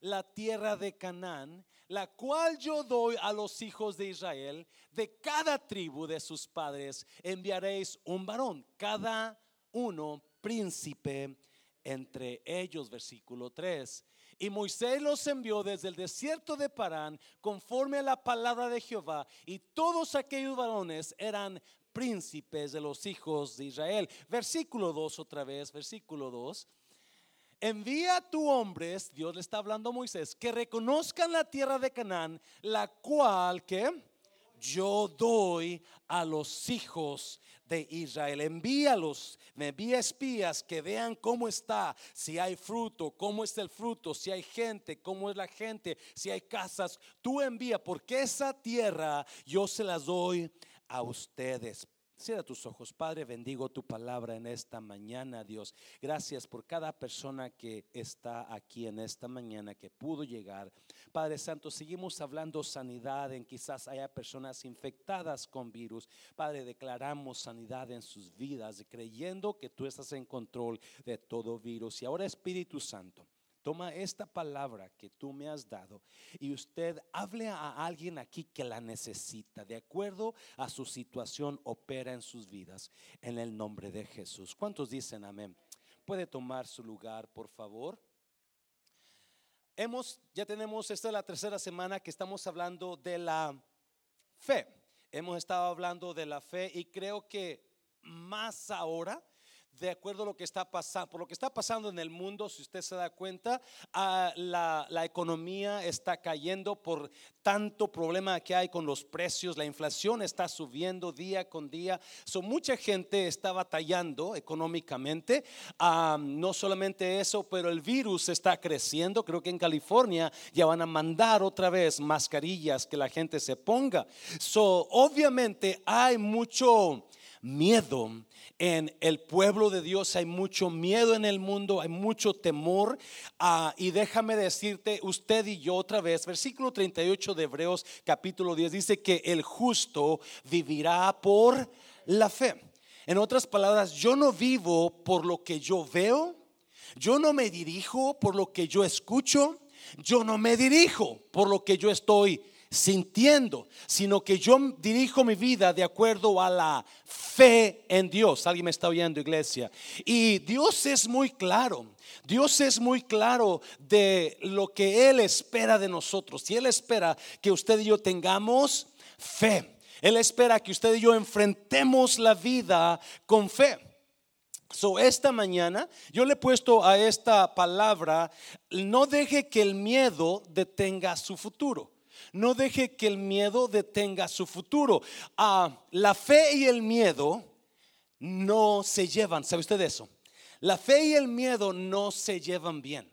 la tierra de Canaán, la cual yo doy a los hijos de Israel, de cada tribu de sus padres enviaréis un varón, cada uno príncipe entre ellos, versículo 3. Y Moisés los envió desde el desierto de Parán conforme a la palabra de Jehová. Y todos aquellos varones eran príncipes de los hijos de Israel. Versículo 2 otra vez, versículo 2. Envía a tu hombres, Dios le está hablando a Moisés, que reconozcan la tierra de Canaán, la cual que yo doy a los hijos de Israel. Envíalos, me envía espías que vean cómo está, si hay fruto, cómo es el fruto, si hay gente, cómo es la gente, si hay casas. Tú envía, porque esa tierra yo se las doy a ustedes. Cierra tus ojos, Padre, bendigo tu palabra en esta mañana, Dios. Gracias por cada persona que está aquí en esta mañana, que pudo llegar. Padre Santo, seguimos hablando sanidad en quizás haya personas infectadas con virus. Padre, declaramos sanidad en sus vidas, creyendo que tú estás en control de todo virus. Y ahora Espíritu Santo. Toma esta palabra que tú me has dado y usted hable a alguien aquí que la necesita. De acuerdo a su situación, opera en sus vidas. En el nombre de Jesús. ¿Cuántos dicen amén? Puede tomar su lugar, por favor. Hemos, ya tenemos, esta es la tercera semana que estamos hablando de la fe. Hemos estado hablando de la fe y creo que más ahora de acuerdo a lo que está pasando, por lo que está pasando en el mundo, si usted se da cuenta, ah, la, economía está cayendo por tanto problema que hay con los precios, la inflación está subiendo día con día, so, mucha gente está batallando económicamente, ah, no solamente eso, pero el virus está creciendo, creo que en California ya van a mandar otra vez mascarillas que la gente se ponga, so, obviamente hay mucho miedo en el pueblo de Dios, hay mucho miedo en el mundo, hay mucho temor. Ah, y déjame decirte, usted y yo otra vez, versículo 38 de Hebreos capítulo 10 dice que el justo vivirá por la fe. En otras palabras, yo no vivo por lo que yo veo, yo no me dirijo por lo que yo escucho, yo no me dirijo por lo que yo estoy sintiendo, sino que yo dirijo mi vida de acuerdo a la fe en Dios. Alguien me está oyendo, iglesia. Y Dios es muy claro. Dios es muy claro de lo que Él espera de nosotros. Y Él espera que usted y yo tengamos fe. Él espera que usted y yo enfrentemos la vida con fe. So, esta mañana yo le he puesto a esta palabra, no deje que el miedo detenga su futuro. No deje que el miedo detenga su futuro. Ah, la fe y el miedo no se llevan. ¿Sabe usted eso? La fe y el miedo no se llevan bien.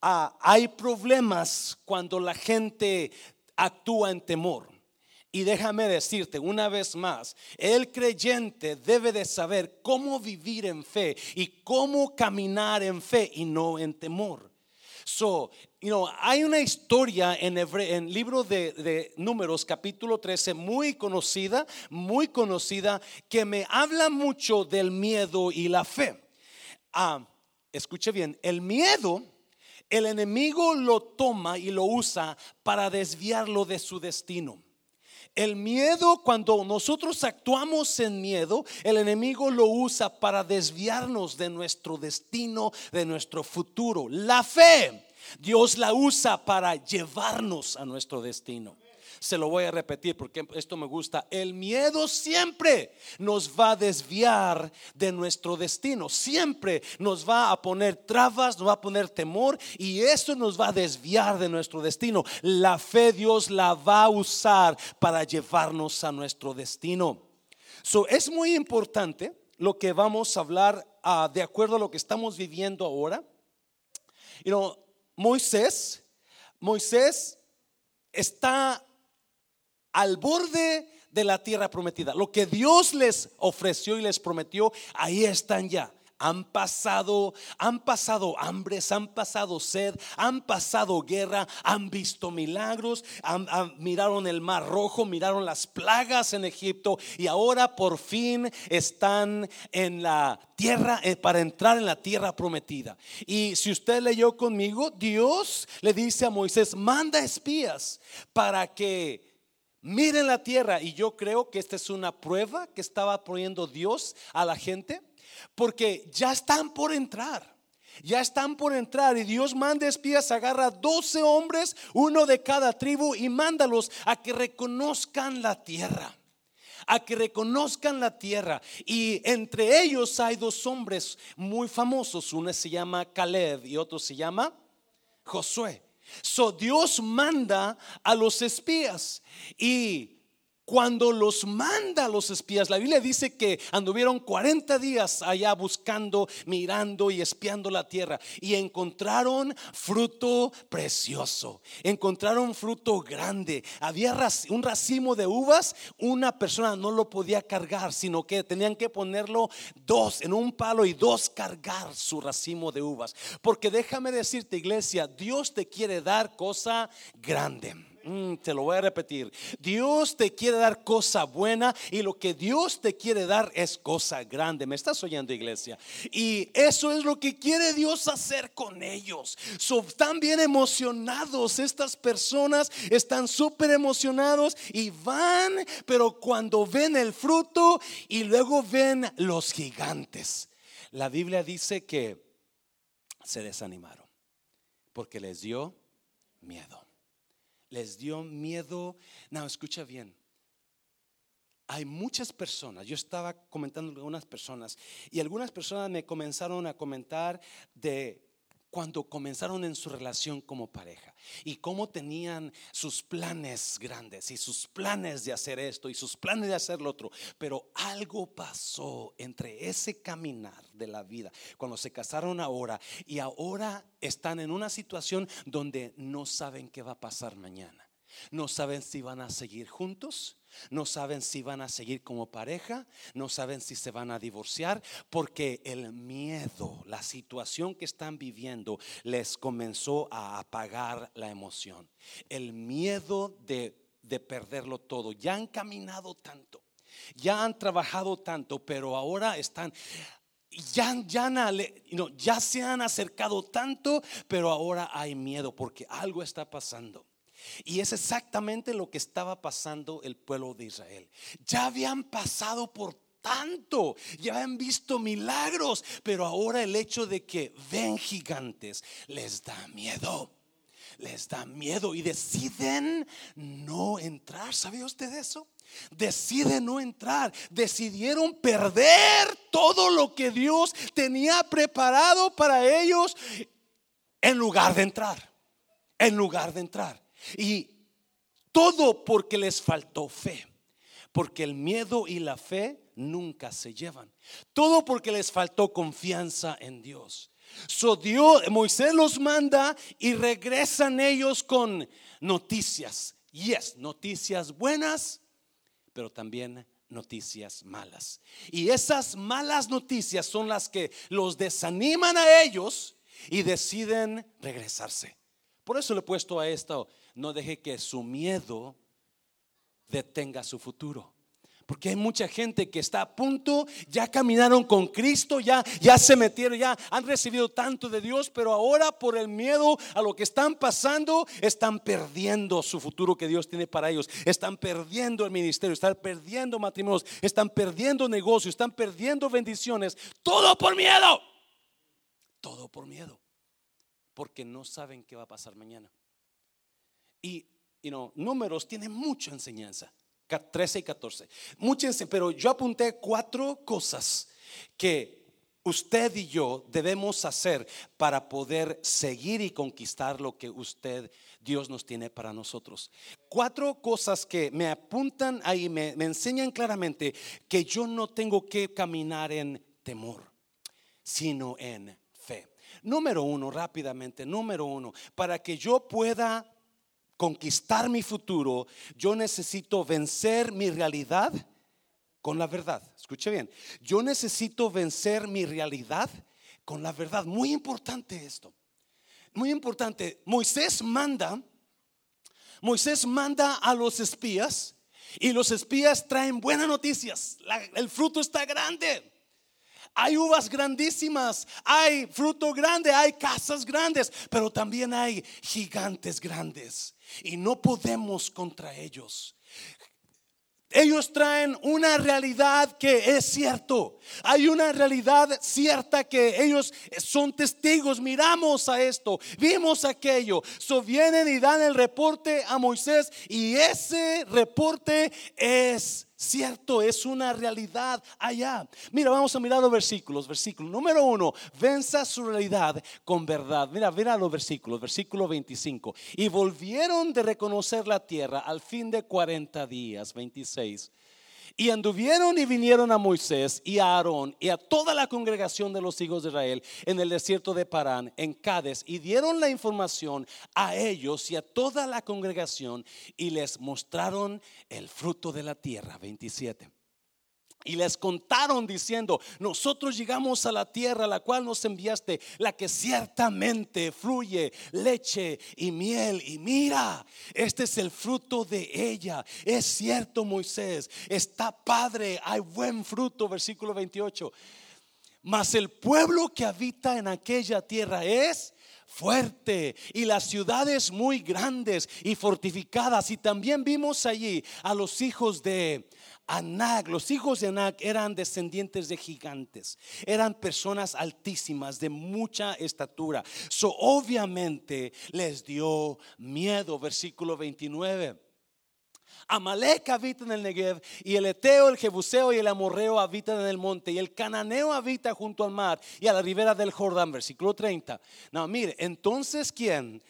Ah, hay problemas cuando la gente actúa en temor. Y déjame decirte una vez más, el creyente debe de saber cómo vivir en fe y cómo caminar en fe y no en temor. So, you know, hay una historia en el libro de, Números, capítulo 13, muy conocida, muy conocida, que me habla mucho del miedo y la fe. Ah, escuche bien, el miedo, el enemigo lo toma y lo usa para desviarlo de su destino. El miedo, cuando nosotros actuamos en miedo, el enemigo lo usa para desviarnos de nuestro destino, de nuestro futuro. La fe, Dios la usa para llevarnos a nuestro destino. Se lo voy a repetir porque esto me gusta. El miedo siempre nos va a desviar de nuestro destino. Siempre nos va a poner trabas, nos va a poner temor y eso nos va a desviar de nuestro destino. La fe Dios la va a usar para llevarnos a nuestro destino. So, es muy importante lo que vamos a hablar ah, de acuerdo a lo que estamos viviendo ahora. You know, Moisés, Moisés está al borde de la tierra prometida. Lo que Dios les ofreció y les prometió, ahí están ya. han pasado, han pasado hambres, han pasado sed, han pasado guerra, han visto milagros, miraron el mar rojo, miraron las plagas en Egipto y ahora por fin están en la tierra eh, para entrar en la tierra prometida. Y si usted leyó conmigo, Dios le dice a Moisés, manda espías para que miren la tierra. Y yo creo que esta es una prueba que estaba poniendo Dios a la gente porque ya están por entrar. Ya están por entrar y Dios manda espías, agarra 12 hombres, uno de cada tribu y mándalos a que reconozcan la tierra a que reconozcan la tierra. Y entre ellos hay dos hombres muy famosos. Uno se llama Caleb y otro se llama Josué. So Dios manda a los espías. Y cuando los manda los espías, la Biblia dice que anduvieron 40 días allá buscando, mirando y espiando la tierra y encontraron fruto precioso, encontraron fruto grande. Había un racimo de uvas, una persona no lo podía cargar, sino que tenían que ponerlo dos en un palo y dos cargar su racimo de uvas. Porque déjame decirte, iglesia, Dios te quiere dar cosa grande. Mm, te lo voy a repetir. Dios te quiere dar cosa buena y lo que Dios te quiere dar es cosa grande. ¿Me estás oyendo, iglesia? Y eso es lo que quiere Dios hacer con ellos. Son bien emocionados. Estas personas están súper emocionados y van, pero cuando ven el fruto y luego ven los gigantes. La Biblia dice que se desanimaron porque les dio miedo les dio miedo. No, escucha bien. Hay muchas personas, yo estaba comentando con algunas personas y algunas personas me comenzaron a comentar de cuando comenzaron en su relación como pareja y cómo tenían sus planes grandes y sus planes de hacer esto y sus planes de hacer lo otro. Pero algo pasó entre ese caminar de la vida, cuando se casaron ahora y ahora están en una situación donde no saben qué va a pasar mañana. No saben si van a seguir juntos no saben si van a seguir como pareja, no saben si se van a divorciar, porque el miedo, la situación que están viviendo, les comenzó a apagar la emoción. El miedo de, perderlo todo. Ya han caminado tanto, ya han trabajado tanto, pero ahora están ya, ya, ya, se han acercado tanto, pero ahora hay miedo porque algo está pasando. Y es exactamente lo que estaba pasando el pueblo de Israel. Ya habían pasado por tanto, ya habían visto milagros, pero ahora el hecho de que ven gigantes les da miedo. Les da miedo y deciden no entrar. ¿Sabía usted eso? Deciden no entrar. Decidieron perder todo lo que Dios tenía preparado para ellos en lugar de entrar. En lugar de entrar. Y todo porque les faltó fe. Porque el miedo y la fe nunca se llevan. Todo porque les faltó confianza en Dios. So Dios, Moisés los manda y regresan ellos con noticias. Yes, noticias buenas, pero también noticias malas. Y esas malas noticias son las que los desaniman a ellos y deciden regresarse. Por eso le he puesto a esto no deje que su miedo detenga su futuro. Porque hay mucha gente que está a punto, ya caminaron con Cristo, ya, ya se metieron, ya han recibido tanto de Dios, pero ahora por el miedo a lo que están pasando, están perdiendo su futuro que Dios tiene para ellos. Están perdiendo el ministerio, están perdiendo matrimonios, están perdiendo negocios, están perdiendo bendiciones. Todo por miedo. Todo por miedo. Porque no saben qué va a pasar mañana. Y, you know, números tiene mucha enseñanza. 13 y 14. Mucha pero yo apunté cuatro cosas que usted y yo debemos hacer para poder seguir y conquistar lo que usted, Dios nos tiene para nosotros. Cuatro cosas que me apuntan ahí, me, me enseñan claramente que yo no tengo que caminar en temor, sino en fe. Número uno, rápidamente, número uno, para que yo pueda conquistar mi futuro, yo necesito vencer mi realidad con la verdad. Escuche bien, yo necesito vencer mi realidad con la verdad. Muy importante esto. Muy importante. Moisés manda, Moisés manda a los espías y los espías traen buenas noticias. el fruto está grande. Hay uvas grandísimas, hay fruto grande, hay casas grandes, pero también hay gigantes grandes. Y no podemos contra ellos. Ellos traen una realidad que es cierto. Hay una realidad cierta que ellos son testigos. Miramos a esto, vimos aquello. So vienen y dan el reporte a Moisés y ese reporte es cierto, es una realidad allá. Mira, vamos a mirar los versículos. Versículo número uno, venza su realidad con verdad. Mira, mira los versículos. Versículo 25. Y volvieron de reconocer la tierra al fin de 40 días. 26. Y anduvieron y vinieron a Moisés y a Aarón y a toda la congregación de los hijos de Israel en el desierto de Parán, en Cades, y dieron la información a ellos y a toda la congregación y les mostraron el fruto de la tierra. 27. Y les contaron diciendo, nosotros llegamos a la tierra a la cual nos enviaste, la que ciertamente fluye leche y miel. Y mira, este es el fruto de ella. Es cierto, Moisés, está padre, hay buen fruto, versículo 28. Mas el pueblo que habita en aquella tierra es fuerte y las ciudades muy grandes y fortificadas. Y también vimos allí a los hijos de Anak, los hijos de Anak eran descendientes de gigantes, eran personas altísimas, de mucha estatura. So, obviamente les dio miedo, versículo 29. Amalek habita en el Negev y el Eteo, el Jebuseo y el Amorreo habitan en el monte y el Cananeo habita junto al mar y a la ribera del Jordán, versículo 30. No, mire, entonces ¿quién?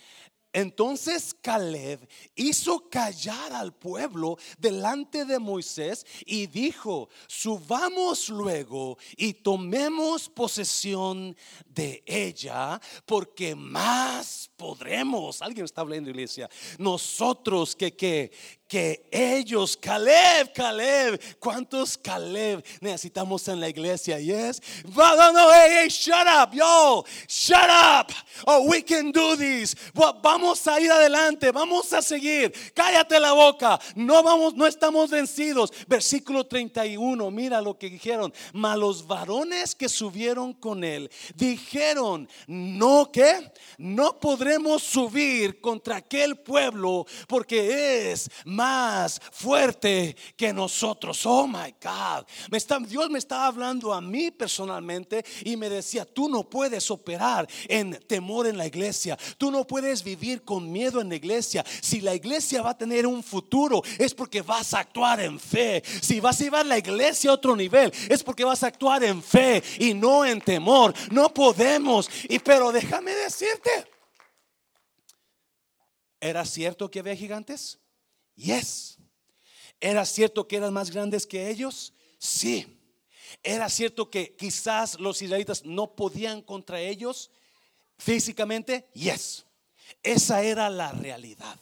Entonces Caleb hizo callar al pueblo delante de Moisés y dijo, subamos luego y tomemos posesión de ella, porque más podremos. Alguien está hablando, iglesia. Nosotros que, que, que ellos, Caleb, Caleb, ¿cuántos Caleb necesitamos en la iglesia? Yes. No, no, no, hey, hey, shut up, yo, shut up. Oh, we can do this. Vamos a ir adelante, vamos a seguir. Cállate la boca. No vamos, no estamos vencidos. Versículo 31, mira lo que dijeron. Mas los varones que subieron con él dijeron, no que no podremos subir contra aquel pueblo porque es más fuerte que nosotros. Oh my God. Me está, Dios me estaba hablando a mí personalmente y me decía, tú no puedes operar en temor en la iglesia. Tú no puedes vivir con miedo en la iglesia. Si la iglesia va a tener un futuro, es porque vas a actuar en fe. Si vas a llevar la iglesia a otro nivel, es porque vas a actuar en fe y no en temor. No podemos. Y pero déjame decirte, ¿era cierto que había gigantes? Yes. ¿Era cierto que eran más grandes que ellos? Sí. ¿Era cierto que quizás los israelitas no podían contra ellos físicamente? Yes. Esa era la realidad.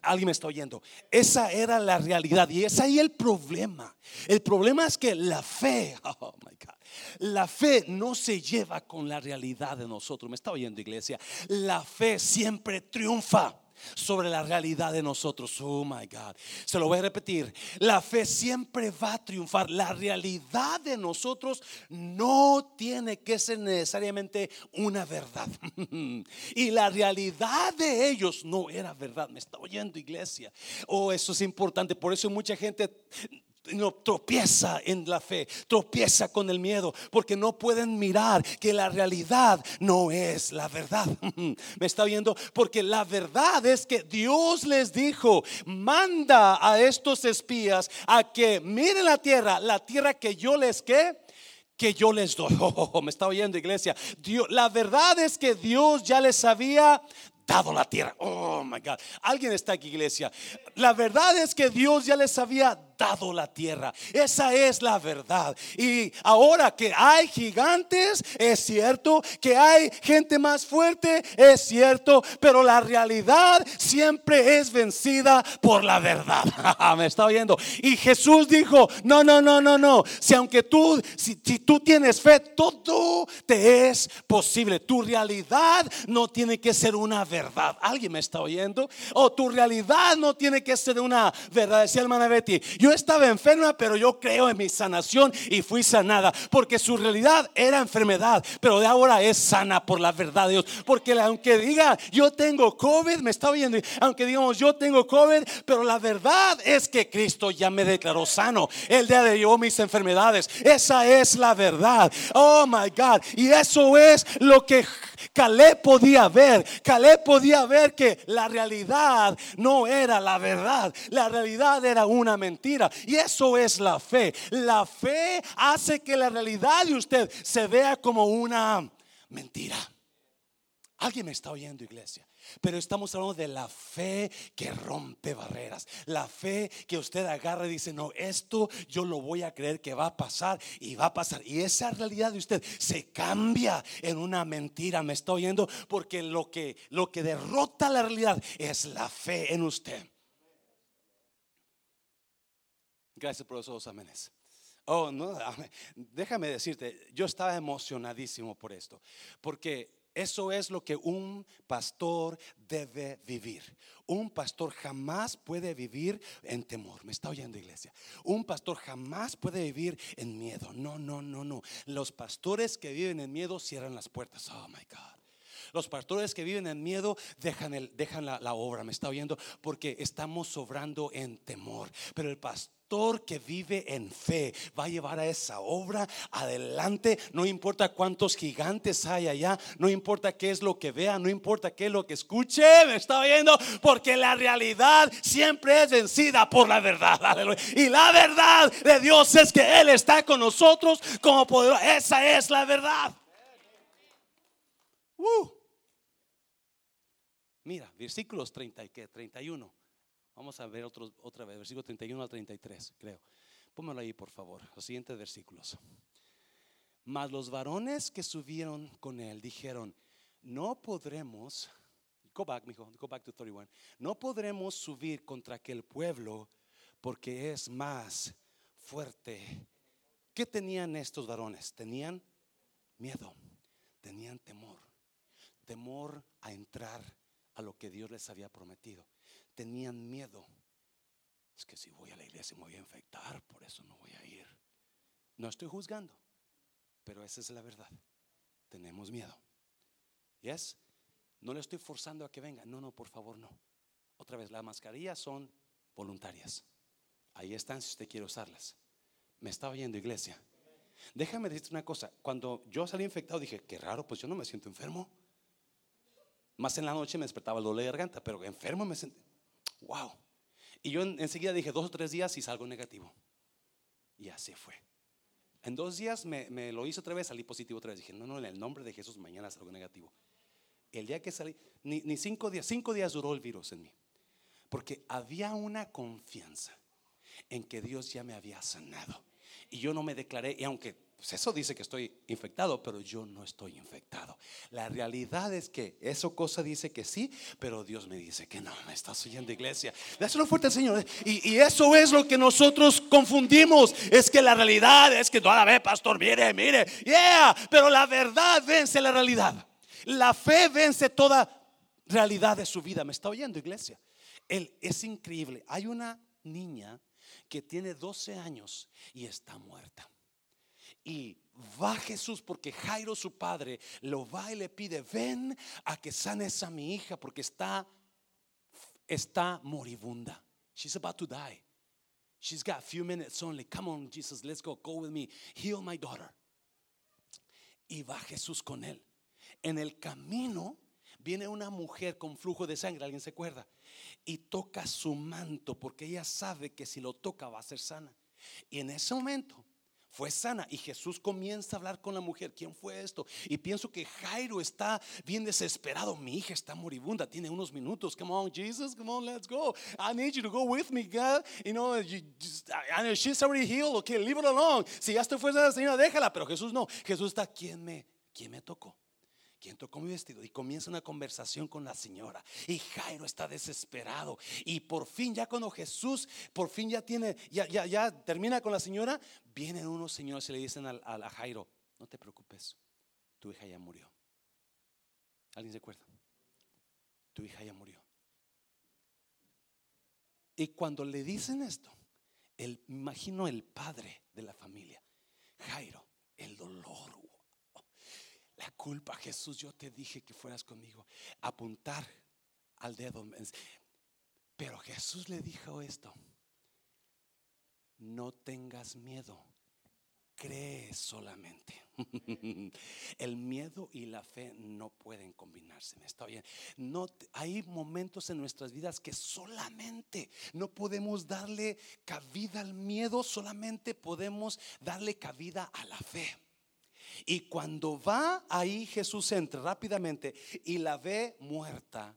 Alguien me está oyendo. Esa era la realidad y es ahí el problema. El problema es que la fe, oh my God, la fe no se lleva con la realidad de nosotros. Me está oyendo iglesia. La fe siempre triunfa sobre la realidad de nosotros. Oh my God. Se lo voy a repetir. La fe siempre va a triunfar. La realidad de nosotros no tiene que ser necesariamente una verdad. y la realidad de ellos no era verdad. Me está oyendo iglesia. Oh, eso es importante. Por eso mucha gente no tropieza en la fe, tropieza con el miedo, porque no pueden mirar que la realidad no es la verdad. ¿Me está viendo? Porque la verdad es que Dios les dijo, manda a estos espías a que miren la tierra, la tierra que yo les que que yo les doy. Oh, me está oyendo iglesia. Dios, la verdad es que Dios ya les había dado la tierra. Oh my God. Alguien está aquí, iglesia. La verdad es que Dios ya les había la tierra. Esa es la verdad. Y ahora que hay gigantes, es cierto, que hay gente más fuerte, es cierto, pero la realidad siempre es vencida por la verdad. Me está oyendo. Y Jesús dijo, no, no, no, no, no. Si aunque tú, si, si tú tienes fe, todo te es posible. Tu realidad no tiene que ser una verdad. ¿Alguien me está oyendo? O tu realidad no tiene que ser una verdad. Decía hermana Betty, yo estaba enferma, pero yo creo en mi sanación y fui sanada. Porque su realidad era enfermedad, pero de ahora es sana por la verdad de Dios. Porque aunque diga yo tengo COVID, me está oyendo, aunque digamos yo tengo COVID, pero la verdad es que Cristo ya me declaró sano. El día de yo mis enfermedades. Esa es la verdad. Oh my God. Y eso es lo que Caleb podía ver. Caleb podía ver que la realidad no era la verdad. La realidad era una mentira. Y eso es la fe. La fe hace que la realidad de usted se vea como una mentira. Alguien me está oyendo, iglesia. Pero estamos hablando de la fe que rompe barreras. La fe que usted agarra y dice, no, esto yo lo voy a creer que va a pasar y va a pasar. Y esa realidad de usted se cambia en una mentira. Me está oyendo porque lo que, lo que derrota la realidad es la fe en usted. Gracias por esos. Oh, no, déjame decirte, yo estaba emocionadísimo por esto, porque eso es lo que un pastor debe vivir. Un pastor jamás puede vivir en temor. ¿Me está oyendo iglesia? Un pastor jamás puede vivir en miedo. No, no, no, no. Los pastores que viven en miedo cierran las puertas. Oh, my God. Los pastores que viven en miedo dejan, el, dejan la, la obra, me está oyendo, porque estamos sobrando en temor. Pero el pastor que vive en fe va a llevar a esa obra adelante. No importa cuántos gigantes hay allá, no importa qué es lo que vea, no importa qué es lo que escuche, me está oyendo, porque la realidad siempre es vencida por la verdad. Y la verdad de Dios es que Él está con nosotros como poder. Esa es la verdad. Uh. Mira, versículos 30 y que 31. Vamos a ver otro, otra vez, versículo 31 al 33, creo. Póngalo ahí, por favor, los siguientes versículos. Mas los varones que subieron con él dijeron, no podremos, go back, mijo, go back to 31, no podremos subir contra aquel pueblo porque es más fuerte. ¿Qué tenían estos varones? Tenían miedo, tenían temor, temor a entrar a lo que Dios les había prometido tenían miedo. Es que si voy a la iglesia me voy a infectar, por eso no voy a ir. No estoy juzgando, pero esa es la verdad. Tenemos miedo. ¿Yes? No le estoy forzando a que venga. No, no, por favor, no. Otra vez, las mascarillas son voluntarias. Ahí están si usted quiere usarlas. Me estaba oyendo, iglesia. Déjame decirte una cosa. Cuando yo salí infectado, dije, qué raro, pues yo no me siento enfermo. Más en la noche me despertaba el dolor de garganta, pero enfermo me sentí wow. Y yo enseguida dije dos o tres días y salgo negativo. Y así fue. En dos días me, lo hizo otra vez, salí positivo otra vez. Dije, no, no, en el nombre de Jesús mañana salgo negativo. El día que salí, ni, ni cinco días, cinco días duró el virus en mí. Porque había una confianza en que Dios ya me había sanado. Y yo no me declaré, y aunque pues eso dice que estoy infectado, pero yo no estoy infectado. La realidad es que eso cosa dice que sí, pero Dios me dice que no, me estás oyendo iglesia. Dáselo fuerte al Señor. Y, y, eso es lo que nosotros confundimos. Es que la realidad es que toda vez, pastor, mire, mire, yeah, pero la verdad vence la realidad. La fe vence toda realidad de su vida. ¿Me está oyendo iglesia? Él es increíble. Hay una niña que tiene 12 años y está muerta. Y va Jesús porque Jairo su padre lo va y le pide, ven a que sanes a mi hija porque está, está moribunda. She's about to die. She's got a few minutes only. Come on, Jesus, let's go. Go with me. Heal my daughter. Y va Jesús con él. En el camino viene una mujer con flujo de sangre, ¿alguien se acuerda? Y toca su manto porque ella sabe que si lo toca va a ser sana. Y en ese momento fue sana. Y Jesús comienza a hablar con la mujer. ¿Quién fue esto? Y pienso que Jairo está bien desesperado. Mi hija está moribunda. Tiene unos minutos. Come on, Jesus. Come on, let's go. I need you to go with me, God. You know, you just, she's already healed. Okay, leave it alone. Si ya estoy fuera de la señora, déjala. Pero Jesús no. Jesús está. ¿Quién me, quién me tocó? ¿Quién tocó mi vestido? Y comienza una conversación con la señora. Y Jairo está desesperado. Y por fin, ya cuando Jesús, por fin ya tiene, ya, ya, termina con la señora, vienen unos señores y le dicen a, a Jairo, no te preocupes, tu hija ya murió. ¿Alguien se acuerda? Tu hija ya murió. Y cuando le dicen esto, el, imagino el padre de la familia, Jairo, el dolor, la culpa, Jesús, yo te dije que fueras conmigo. Apuntar al dedo. Pero Jesús le dijo esto. No tengas miedo. Cree solamente. El miedo y la fe no pueden combinarse. Está bien. No, hay momentos en nuestras vidas que solamente no podemos darle cabida al miedo, solamente podemos darle cabida a la fe. Y cuando va ahí Jesús entra rápidamente y la ve muerta.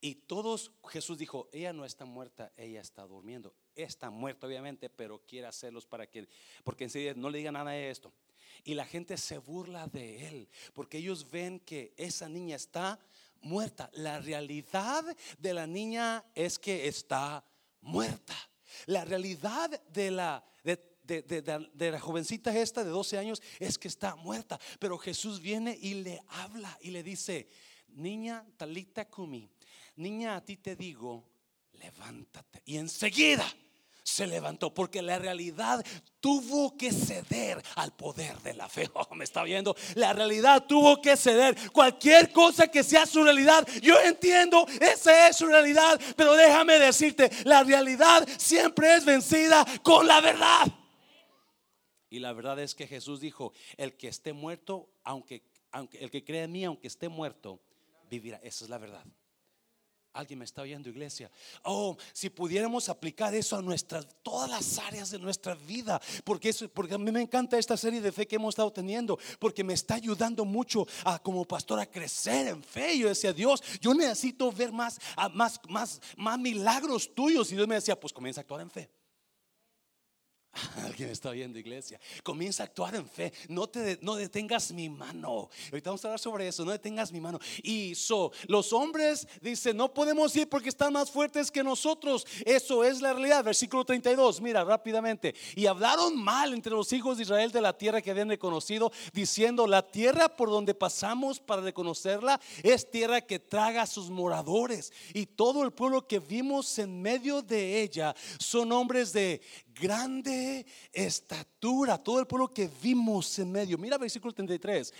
Y todos, Jesús dijo, ella no está muerta, ella está durmiendo. Está muerta obviamente, pero quiere hacerlos para que, porque enseguida no le diga nada de esto. Y la gente se burla de él, porque ellos ven que esa niña está muerta. La realidad de la niña es que está muerta. La realidad de la, de, la jovencita esta de 12 años es que está muerta. Pero Jesús viene y le habla y le dice, niña talita kumi, niña a ti te digo, levántate. Y enseguida se levantó porque la realidad tuvo que ceder al poder de la fe. Oh, me está viendo. La realidad tuvo que ceder. Cualquier cosa que sea su realidad, yo entiendo, esa es su realidad. Pero déjame decirte, la realidad siempre es vencida con la verdad. Y la verdad es que Jesús dijo, el que esté muerto, aunque, aunque el que cree en mí, aunque esté muerto, vivirá. Esa es la verdad. Alguien me está oyendo, iglesia. Oh, si pudiéramos aplicar eso a nuestras, todas las áreas de nuestra vida, porque, eso, porque a mí me encanta esta serie de fe que hemos estado teniendo, porque me está ayudando mucho a, como pastor a crecer en fe. Yo decía, Dios, yo necesito ver más, más, más, más milagros tuyos. Y Dios me decía, pues comienza a actuar en fe. Alguien está viendo iglesia. Comienza a actuar en fe. No te no detengas mi mano. Ahorita vamos a hablar sobre eso. No detengas mi mano. Y so, los hombres dicen, no podemos ir porque están más fuertes que nosotros. Eso es la realidad. Versículo 32. Mira rápidamente. Y hablaron mal entre los hijos de Israel de la tierra que habían reconocido, diciendo, la tierra por donde pasamos para reconocerla es tierra que traga a sus moradores. Y todo el pueblo que vimos en medio de ella son hombres de grande estatura. Todo el pueblo que vimos en medio. Mira versículo 33.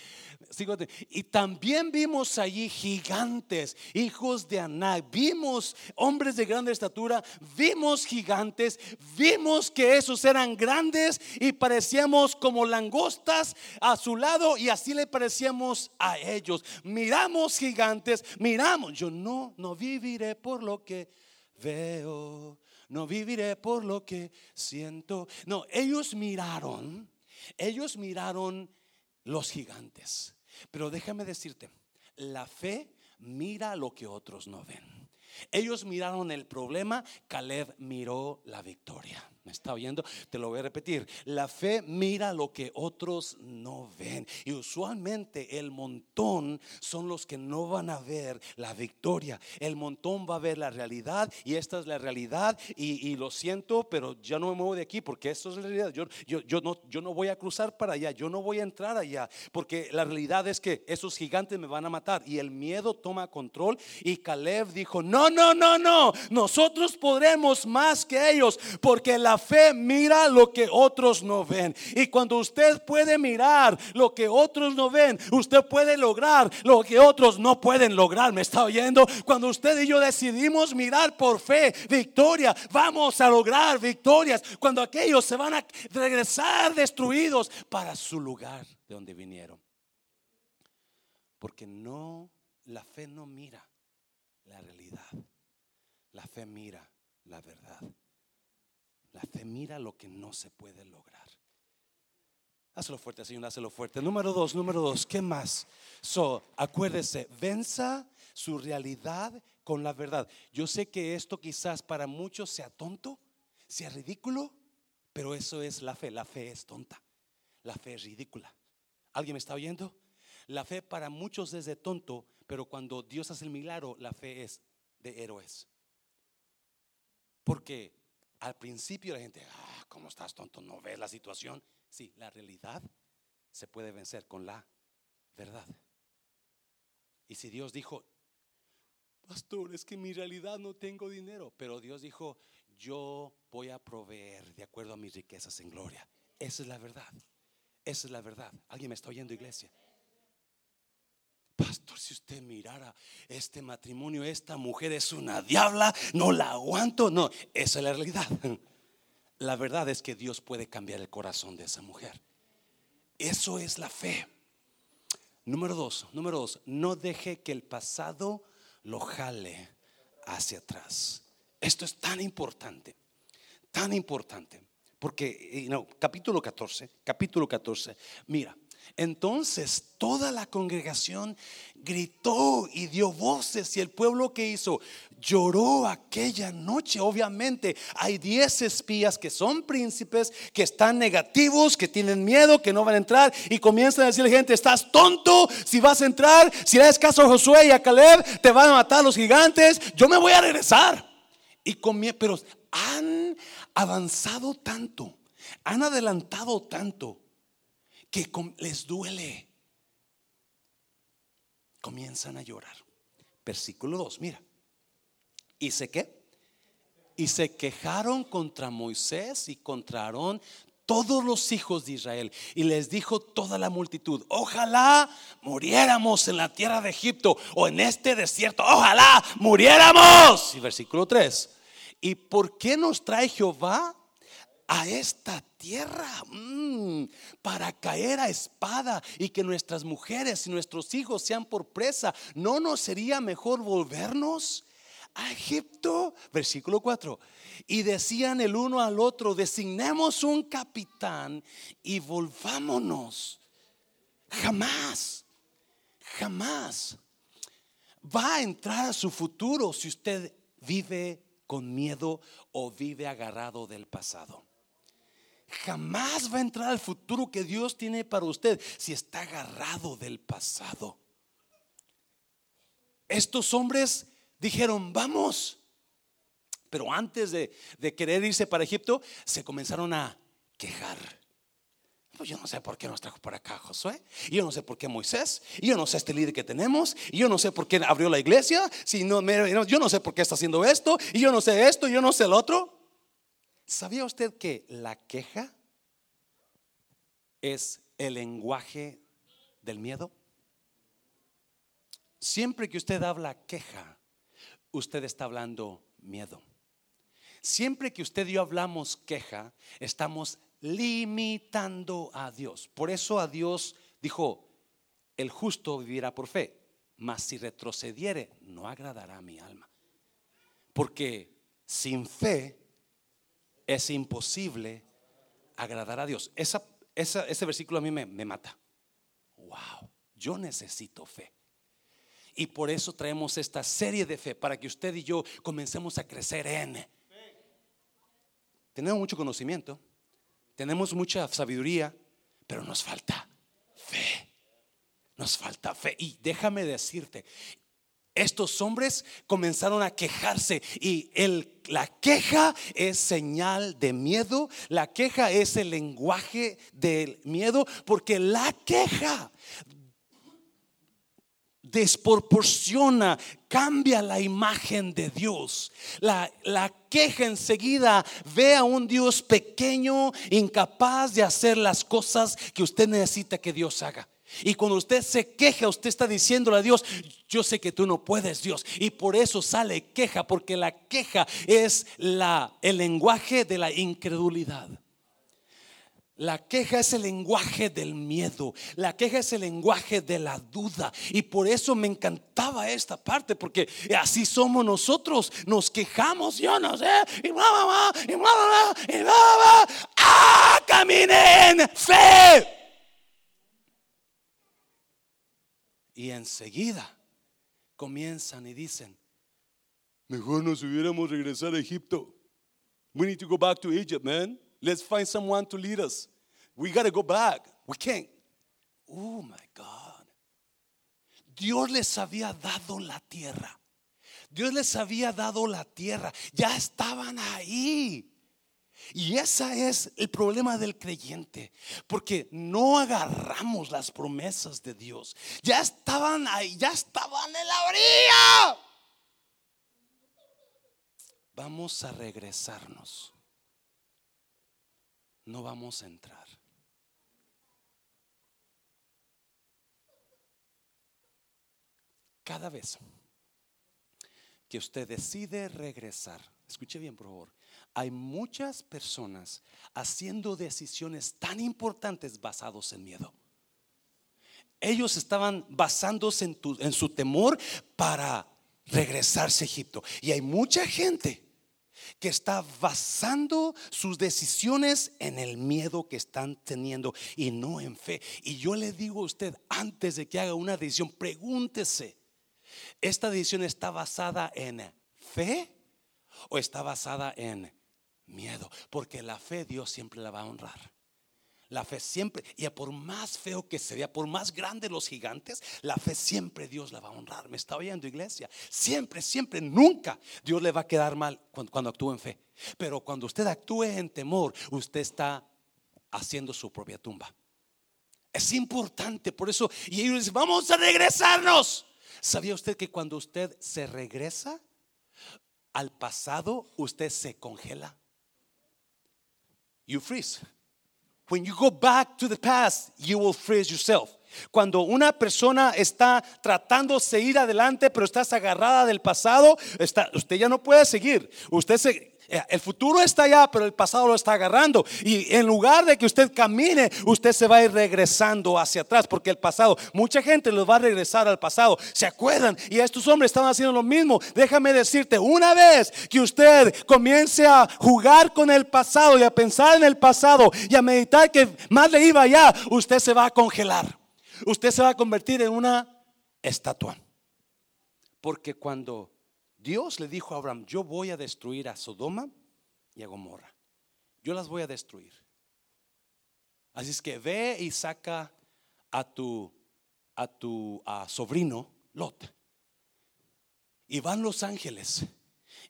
Y también vimos allí gigantes, hijos de Anak. Vimos hombres de grande estatura. Vimos gigantes. Vimos que esos eran grandes y parecíamos como langostas a su lado y así le parecíamos a ellos. Miramos gigantes. Miramos. Yo no, no viviré por lo que veo no viviré por lo que siento. No, ellos miraron, ellos miraron los gigantes. Pero déjame decirte, la fe mira lo que otros no ven. Ellos miraron el problema, Caleb miró la victoria. ¿Me está oyendo? Te lo voy a repetir. La fe mira lo que otros no ven. Y usualmente el montón son los que no van a ver la victoria. El montón va a ver la realidad y esta es la realidad. Y, lo siento, pero ya no me muevo de aquí porque esto es la realidad. Yo, yo, yo, no, yo no voy a cruzar para allá. Yo no voy a entrar allá porque la realidad es que esos gigantes me van a matar. Y el miedo toma control. Y Caleb dijo, no, no, no, no. Nosotros podremos más que ellos porque la fe mira lo que otros no ven. Y cuando usted puede mirar lo que otros no ven, usted puede lograr lo que otros no pueden lograr. ¿Me está oyendo? Cuando usted y yo decidimos mirar por fe victoria, vamos a lograr victorias. Cuando aquellos se van a regresar destruidos para su lugar de donde vinieron. Porque no, la fe no mira la realidad. La fe mira la verdad. La fe mira lo que no se puede lograr. Hazlo fuerte, Señor, hazlo fuerte. Número dos, número dos, ¿qué más? So, acuérdese, venza su realidad con la verdad. Yo sé que esto quizás para muchos sea tonto, sea ridículo, pero eso es la fe. La fe es tonta. La fe es ridícula. ¿Alguien me está oyendo? La fe para muchos es de tonto, pero cuando Dios hace el milagro, la fe es de héroes. Porque al principio la gente, ah, ¿cómo estás tonto? ¿No ves la situación? Sí, la realidad se puede vencer con la verdad. Y si Dios dijo, pastor, es que mi realidad no tengo dinero, pero Dios dijo, yo voy a proveer de acuerdo a mis riquezas en gloria. Esa es la verdad. Esa es la verdad. ¿Alguien me está oyendo, iglesia? Si usted mirara este matrimonio, esta mujer es una diabla, no la aguanto. No, esa es la realidad. La verdad es que Dios puede cambiar el corazón de esa mujer. Eso es la fe. Número dos, número dos, no deje que el pasado lo jale hacia atrás. Esto es tan importante, tan importante, porque, no, capítulo 14, capítulo 14, mira, entonces toda la congregación gritó y dio voces y el pueblo que hizo lloró aquella noche. Obviamente hay 10 espías que son príncipes, que están negativos, que tienen miedo, que no van a entrar y comienzan a decirle gente, estás tonto si vas a entrar, si le das caso a Josué y a Caleb, te van a matar los gigantes, yo me voy a regresar. Y pero han avanzado tanto, han adelantado tanto que les duele. Comienzan a llorar. Versículo 2, mira. ¿Y qué? Y se quejaron contra Moisés y contra Aarón todos los hijos de Israel. Y les dijo toda la multitud, ojalá muriéramos en la tierra de Egipto o en este desierto, ojalá muriéramos. Y versículo 3, ¿y por qué nos trae Jehová a esta tierra mm, para caer a espada y que nuestras mujeres y nuestros hijos sean por presa. ¿No nos sería mejor volvernos a Egipto? Versículo 4. Y decían el uno al otro, designemos un capitán y volvámonos. Jamás, jamás va a entrar a su futuro si usted vive con miedo o vive agarrado del pasado jamás va a entrar al futuro que Dios tiene para usted si está agarrado del pasado. Estos hombres dijeron, vamos. Pero antes de, querer irse para Egipto, se comenzaron a quejar. Pues yo no sé por qué nos trajo para acá Josué. yo no sé por qué Moisés. Y yo no sé este líder que tenemos. Y yo no sé por qué abrió la iglesia. Si no, yo no sé por qué está haciendo esto. Y yo no sé esto. Y yo no sé el otro. ¿Sabía usted que la queja es el lenguaje del miedo? Siempre que usted habla queja, usted está hablando miedo. Siempre que usted y yo hablamos queja, estamos limitando a Dios. Por eso a Dios dijo, el justo vivirá por fe, mas si retrocediere, no agradará a mi alma. Porque sin fe es imposible agradar a Dios. Esa, ese versículo a mí me, me mata. Wow, yo necesito fe. Y por eso traemos esta serie de fe, para que usted y yo comencemos a crecer en. Tenemos mucho conocimiento, tenemos mucha sabiduría, pero nos falta fe. Nos falta fe. Y déjame decirte, estos hombres comenzaron a quejarse y la queja es señal de miedo, la queja es el lenguaje del miedo, porque la queja desproporciona, cambia la imagen de Dios. La, la, queja enseguida ve a un Dios pequeño, incapaz de hacer las cosas que usted necesita que Dios haga. Y cuando usted se queja, usted está diciéndole a Dios, yo sé que tú no puedes, Dios. Y por eso sale queja, porque la queja es la, el lenguaje de la incredulidad. La queja es el lenguaje del miedo. La queja es el lenguaje de la duda. Y por eso me encantaba esta parte, porque así somos nosotros. Nos quejamos, yo no sé. Y bla, bla, bla, y bla, bla, y bla, bla. Ah, caminen fe. Y enseguida comienzan y dicen, mejor nos hubiéramos regresado a Egipto. We need to go back to Egypt, man. Let's find someone to lead us. We got to go back. We can't. Oh my God. Dios les había dado la tierra. Dios les había dado la tierra. Ya estaban ahí. Y ese es el problema del creyente, porque no agarramos las promesas de Dios. Ya estaban ahí, ya estaban en la orilla. Vamos a regresarnos. No vamos a entrar. Cada vez que usted decide regresar, escuche bien por favor, hay muchas personas haciendo decisiones tan importantes basados en miedo. Ellos estaban basándose en, en su temor para regresarse a Egipto. Y hay mucha gente que está basando sus decisiones en el miedo que están teniendo y no en fe. Y yo le digo a usted, antes de que haga una decisión, pregúntese, ¿esta decisión está basada en fe o está basada en miedo, porque la fe Dios siempre la va a honrar. La fe siempre, y por más feo que sea, por más grande los gigantes, la fe siempre Dios la va a honrar. Me está oyendo, iglesia. Siempre, siempre, nunca Dios le va a quedar mal cuando, cuando actúa en fe. Pero cuando usted actúe en temor, usted está haciendo su propia tumba. Es importante, por eso, y ellos dicen, vamos a regresarnos. ¿Sabía usted que cuando usted se regresa al pasado, usted se congela? You freeze. When you go back to the past, you will freeze yourself. Cuando una persona está tratando de ir adelante, pero estás agarrada del pasado, está, usted ya no puede seguir. Usted se, el futuro está allá, pero el pasado lo está agarrando. Y en lugar de que usted camine, usted se va a ir regresando hacia atrás, porque el pasado, mucha gente los va a regresar al pasado. ¿Se acuerdan? Y estos hombres estaban haciendo lo mismo. Déjame decirte, una vez que usted comience a jugar con el pasado y a pensar en el pasado y a meditar que más le iba allá, usted se va a congelar. Usted se va a convertir en una estatua. Porque cuando Dios le dijo a Abraham, yo voy a destruir a Sodoma y a Gomorra. Yo las voy a destruir. Así es que ve y saca a tu a tu sobrino Lot. Y van los ángeles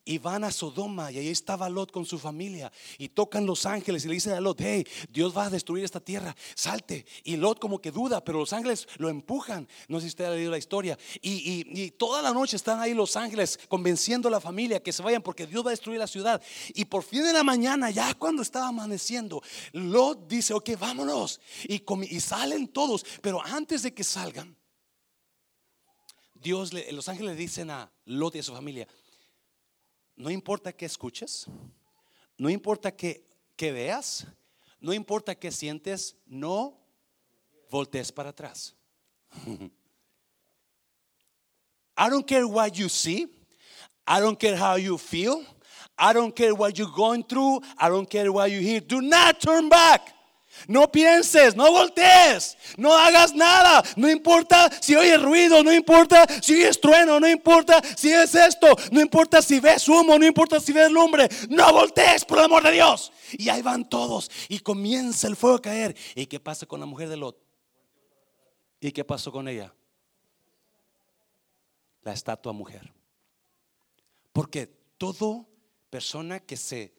y van a Sodoma y ahí estaba Lot con su familia y tocan los ángeles y le dicen a Lot, hey, Dios va a destruir esta tierra, salte. Y Lot como que duda, pero los ángeles lo empujan. No sé si usted ha leído la historia. Y, toda la noche están ahí los ángeles convenciendo a la familia que se vayan porque Dios va a destruir la ciudad. Y por fin de la mañana, ya cuando estaba amaneciendo, Lot dice, ok, vámonos. Y, y salen todos, pero antes de que salgan, Dios, los ángeles le dicen a Lot y a su familia, no importa que escuches, no importa que, veas, no importa que sientes, no voltees para atrás. I don't care what you see. I don't care how you feel. I don't care what you're going through. I don't care what you hear. Do not turn back. No pienses, no voltees, no hagas nada. No importa si oyes ruido, no importa si oyes trueno, no importa si es esto, no importa si ves humo, no importa si ves lumbre. No voltees, por el amor de Dios. Y ahí van todos y comienza el fuego a caer. ¿Y qué pasa con la mujer de Lot? ¿Y qué pasó con ella? La estatua mujer. Porque todo persona que se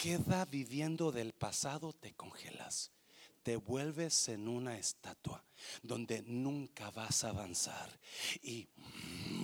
queda viviendo del pasado, te congelas, te vuelves en una estatua donde nunca vas a avanzar. Y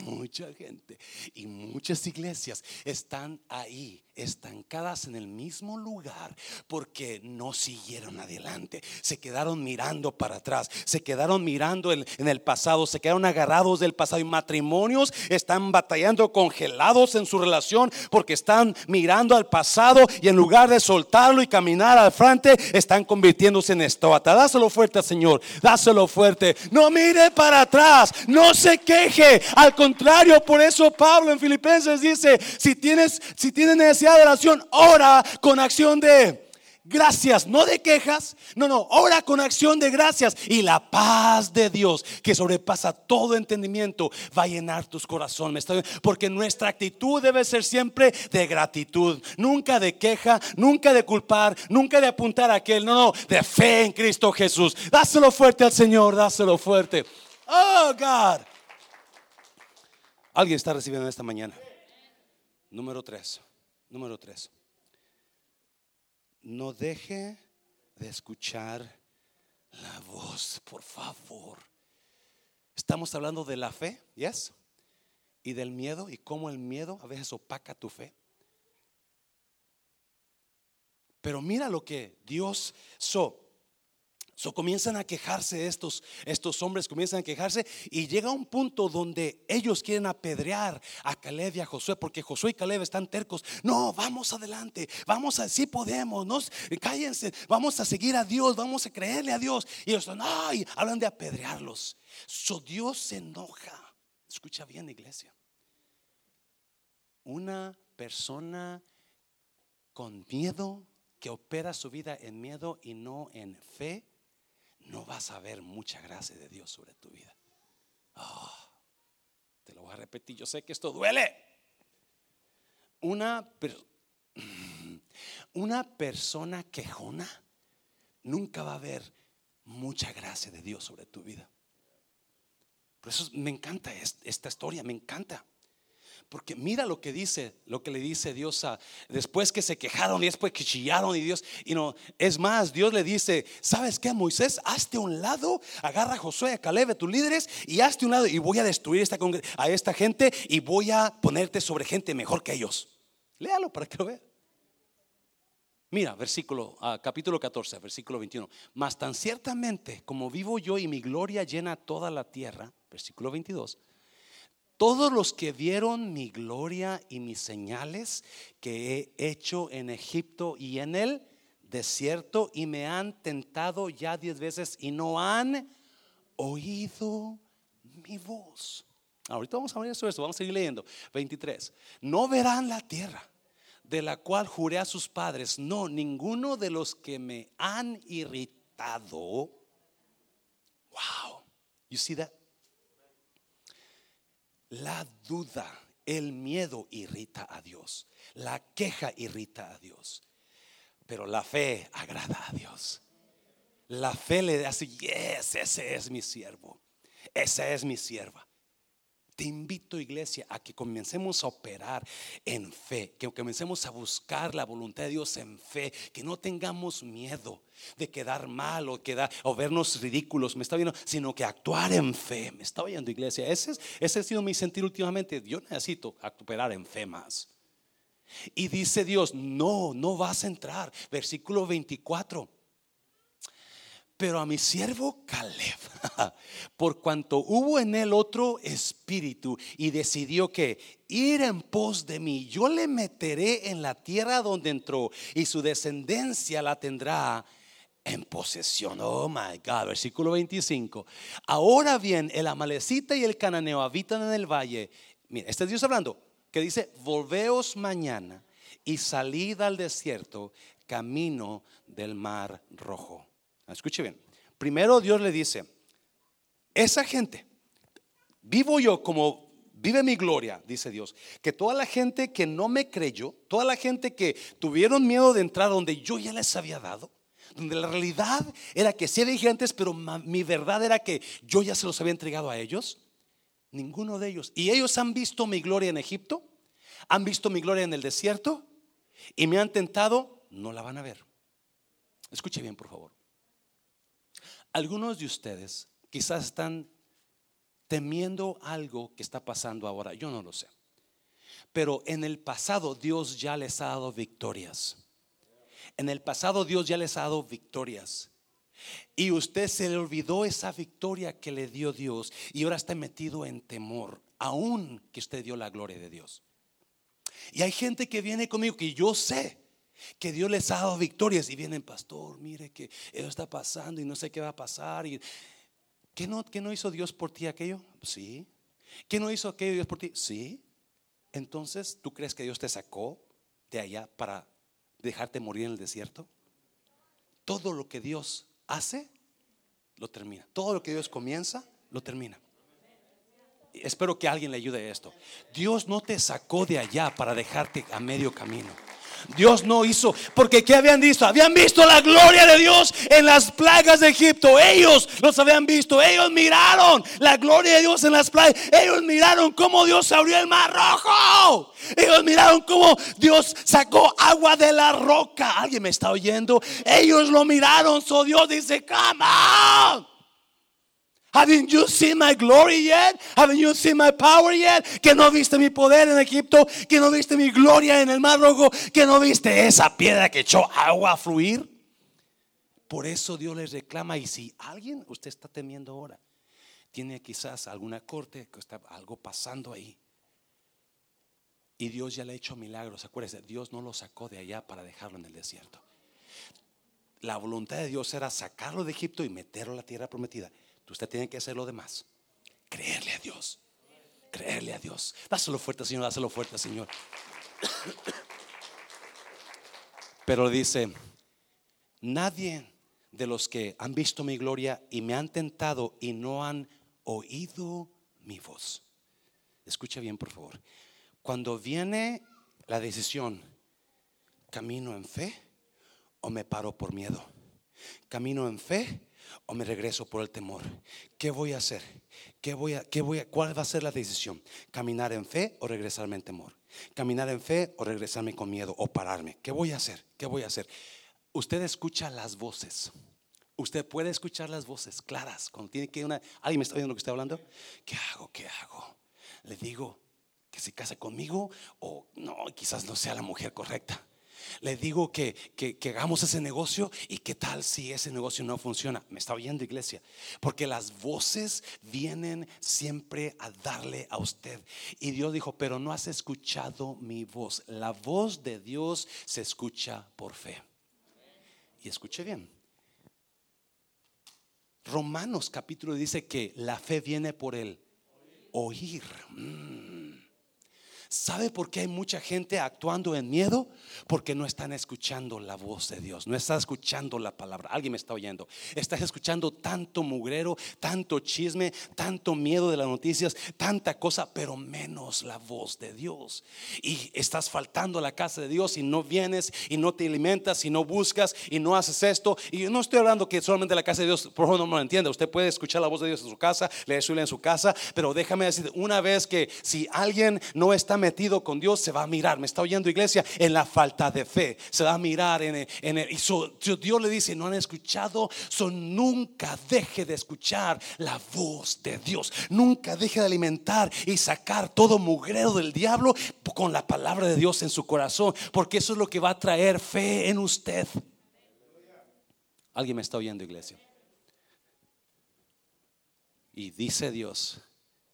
mucha gente y muchas iglesias están ahí, estancadas en el mismo lugar, porque no siguieron adelante. Se quedaron mirando para atrás, se quedaron mirando en, el pasado, se quedaron agarrados del pasado. Y matrimonios están batallando congelados en su relación porque están mirando al pasado y en lugar de soltarlo y caminar al frente, están convirtiéndose en estatua. Dáselo fuerte, Señor, dáselo fuerte. No mire para atrás, no se queje. Al contrario, por eso Pablo en Filipenses dice, si tienes, si tienes necesidad de oración, ora con acción de gracias, no de quejas. No, no, ora con acción de gracias. Y la paz de Dios, que sobrepasa todo entendimiento, va a llenar tus corazones. Porque nuestra actitud debe ser siempre de gratitud. Nunca de queja, nunca de culpar, nunca de apuntar a aquel. No, no, de fe en Cristo Jesús. Dáselo fuerte al Señor, dáselo fuerte. Oh, God. Alguien está recibiendo esta mañana. Número tres. Número tres no deje de escuchar la voz, por favor. Estamos hablando de la fe, ¿yes? Y del miedo y cómo el miedo a veces opaca tu fe. Pero mira lo que Dios so Comienzan a quejarse estos, estos hombres, comienzan a quejarse y llega un punto donde ellos quieren apedrear a Caleb y a Josué porque Josué y Caleb están tercos. No, vamos adelante, vamos a, sí podemos, no, cállense, vamos a seguir a Dios, vamos a creerle a Dios. Y ellos ay, hablan de apedrearlos. So Dios se enoja. Escucha bien, iglesia. Una persona con miedo que opera su vida en miedo y no en fe no vas a ver mucha gracia de Dios sobre tu vida. Ah, te lo voy a repetir, yo sé que esto duele. Una, una persona quejona nunca va a ver mucha gracia de Dios sobre tu vida. Por eso me encanta esta historia, me encanta. Porque mira lo que dice, lo que le dice Dios a después que se quejaron y después que chillaron y Dios, y no, es más, Dios le dice, ¿sabes qué, Moisés? Hazte un lado, agarra a Josué, a Caleb, tus líderes, y hazte un lado y voy a destruir esta, a esta gente y voy a ponerte sobre gente mejor que ellos. Léalo para que lo vea. Mira, versículo, ah, capítulo 14, versículo 21. Mas tan ciertamente como vivo yo y mi gloria llena toda la tierra, versículo 22 todos los que vieron mi gloria y mis señales que he hecho en Egipto y en el desierto y me han tentado ya diez veces y no han oído mi voz. Ahorita vamos a ver eso, vamos a seguir leyendo. 23. No verán la tierra de la cual juré a sus padres. No, ninguno de los que me han irritado. Wow. You see that? La duda, el miedo irrita a Dios. La queja irrita a Dios. Pero la fe agrada a Dios. La fe le hace, yes, ese es mi siervo. Esa es mi sierva. Te invito, iglesia, a que comencemos a operar en fe, que comencemos a buscar la voluntad de Dios en fe, que no tengamos miedo de quedar mal o, quedar, o vernos ridículos, me está viendo, sino que actuar en fe. Me está oyendo, iglesia. Ese, es, ese ha sido mi sentir últimamente. Yo necesito operar en fe más. Y dice Dios, no, no vas a entrar. Versículo 24. Pero a mi siervo Caleb, por cuanto hubo en él otro espíritu y decidió que ir en pos de mí, yo le meteré en la tierra donde entró y su descendencia la tendrá en posesión. Oh my God, versículo 25. Ahora bien, el amalecita y el cananeo habitan en el valle. Mira, este es Dios hablando, que dice, volveos mañana y salid al desierto, camino del mar rojo. Escuche bien. Primero Dios le dice, esa gente, vivo yo como vive mi gloria, dice Dios, que toda la gente que no me creyó, toda la gente que tuvieron miedo de entrar donde yo ya les había dado, donde la realidad era que sí había gigantes, pero mi verdad era que yo ya se los había entregado a ellos, ninguno de ellos. Y ellos han visto mi gloria en Egipto, han visto mi gloria en el desierto y me han tentado, no la van a ver. Escuche bien, por favor. Algunos de ustedes quizás están temiendo algo que está pasando ahora. Yo no lo sé. Pero en el pasado Dios ya les ha dado victorias. En el pasado Dios ya les ha dado victorias. Y usted se le olvidó esa victoria que le dio Dios y ahora está metido en temor, aún que usted dio la gloria de Dios. Y hay gente que viene conmigo que yo sé que Dios les ha dado victorias y vienen, pastor, mire que eso está pasando y no sé qué va a pasar. Y, ¿qué, no, ¿Qué no hizo Dios por ti aquello? Sí. ¿Qué no hizo aquello Dios por ti? Sí. Entonces, ¿tú crees que Dios te sacó de allá para dejarte morir en el desierto? todo lo que Dios hace, lo termina. Todo lo que Dios comienza, lo termina. Espero que alguien le ayude a esto. Dios no te sacó de allá para dejarte a medio camino. Dios no hizo, porque ¿qué habían visto? Habían visto la gloria de Dios en las plagas de Egipto. Ellos los habían visto, ellos miraron la gloria de Dios en las plagas. Ellos miraron cómo Dios abrió el mar rojo. Ellos miraron cómo Dios sacó agua de la roca. ¿Alguien me está oyendo? Ellos lo miraron, so Dios dice, come on. Haven't you seen my glory yet? Haven't you seen my power yet? Que no viste mi poder en Egipto, que no viste mi gloria en el Mar Rojo, que no viste esa piedra que echó agua a fluir. Por eso Dios les reclama y si alguien usted está temiendo ahora, tiene quizás alguna corte, que está algo pasando ahí. Y Dios ya le ha hecho milagros. Acuérdese, Dios no lo sacó de allá para dejarlo en el desierto. La voluntad de Dios era sacarlo de Egipto y meterlo a la tierra prometida. Usted tiene que hacer lo demás. Creerle a Dios. Creerle a Dios. Dáselo fuerte, Señor. Dáselo fuerte, Señor. Pero dice, nadie de los que han visto mi gloria y me han tentado y no han oído mi voz. Escucha bien, por favor. Cuando viene la decisión, camino en fe o me paro por miedo. Camino en fe o me regreso por el temor. ¿Qué voy a hacer? ¿Qué voy a, qué voy a, ¿Cuál va a ser la decisión? ¿Caminar en fe o regresarme en temor? ¿Caminar en fe o regresarme con miedo o pararme? ¿Qué voy a hacer? ¿Qué voy a hacer? Usted escucha las voces. Usted puede escuchar las voces claras. Cuando tiene que una. ¿Alguien me está oyendo lo que estoy hablando? ¿Qué hago? ¿Qué hago? Le digo que se case conmigo o no, quizás no sea la mujer correcta le digo que, que, hagamos ese negocio y qué tal si ese negocio no funciona. Me está oyendo iglesia, porque las voces vienen siempre a darle a usted. Y Dios dijo, pero no has escuchado mi voz. La voz de Dios se escucha por fe. Y escuche bien. Romanos capítulo dice que la fe viene por el oír. Mm. ¿Sabe por qué hay mucha gente actuando en miedo? Porque no están escuchando la voz de Dios, no están escuchando la palabra. Alguien me está oyendo. Estás escuchando tanto mugrero, tanto chisme, tanto miedo de las noticias, tanta cosa, pero menos la voz de Dios. Y estás faltando a la casa de Dios y no vienes y no te alimentas y no buscas y no haces esto. Y no estoy hablando que solamente la casa de Dios, por favor no me lo entienda. Usted puede escuchar la voz de Dios en su casa, leer su en su casa, pero déjame decir, una vez que si alguien no está metido con Dios, se va a mirar, me está oyendo iglesia, en la falta de fe, se va a mirar en el, y Dios le dice, no han escuchado, son nunca deje de escuchar la voz de Dios, nunca deje de alimentar y sacar todo mugrero del diablo con la palabra de Dios en su corazón, porque eso es lo que va a traer fe en usted. ¿Alguien me está oyendo iglesia? Y dice Dios,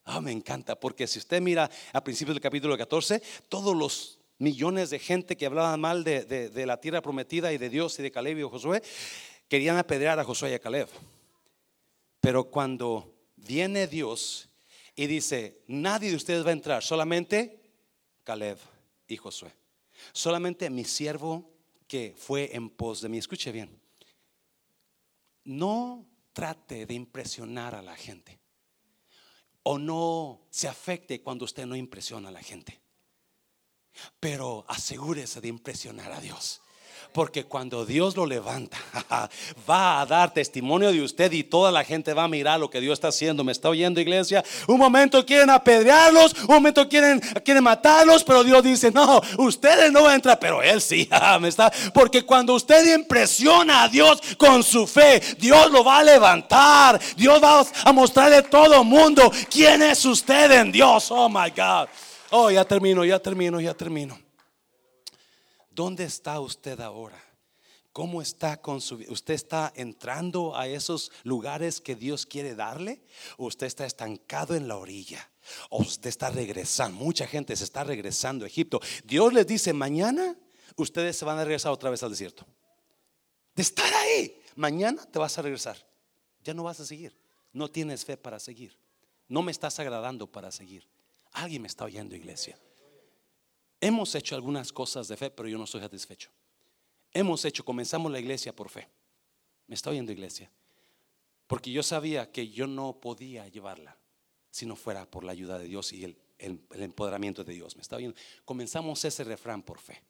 Ah, me encanta, porque si usted mira a principios del capítulo 14, todos los millones de gente que hablaban mal de, la tierra prometida y de Dios y de Caleb y Josué, querían apedrear a Josué y a Caleb. Pero cuando viene Dios y dice, nadie de ustedes va a entrar, solamente Caleb y Josué. Solamente mi siervo que fue en pos de mí. Escuche bien. No trate de impresionar a la gente o no se afecte cuando usted no impresiona a la gente. Pero asegúrese de impresionar a Dios. Porque cuando Dios lo levanta, va a dar testimonio de usted y toda la gente va a mirar lo que Dios está haciendo. ¿Me está oyendo, iglesia? Un momento quieren apedrearlos, un momento quieren, quieren matarlos, pero Dios dice, no, ustedes no van a entrar, pero Él sí. ¿Me está? Porque cuando usted impresiona a Dios con su fe, Dios lo va a levantar. Dios va a mostrarle a todo mundo quién es usted en Dios. Oh, my God. Oh, ya termino, ya termino, ya termino. ¿Dónde está usted ahora? ¿Cómo está con su? ¿Usted está entrando a esos lugares que Dios quiere darle? ¿O usted está estancado en la orilla? ¿O usted está regresando? Mucha gente se está regresando a Egipto. Dios les dice, mañana ustedes se van a regresar otra vez al desierto. De estar ahí, mañana te vas a regresar. Ya no vas a seguir. No tienes fe para seguir. No me estás agradando para seguir. Alguien me está oyendo, iglesia. Hemos hecho algunas cosas de fe, pero yo no estoy satisfecho. Hemos hecho, comenzamos la iglesia por fe. ¿Me está oyendo iglesia? Porque yo sabía que yo no podía llevarla si no fuera por la ayuda de Dios y el, empoderamiento de Dios. ¿Me está oyendo? Comenzamos ese refrán por fe.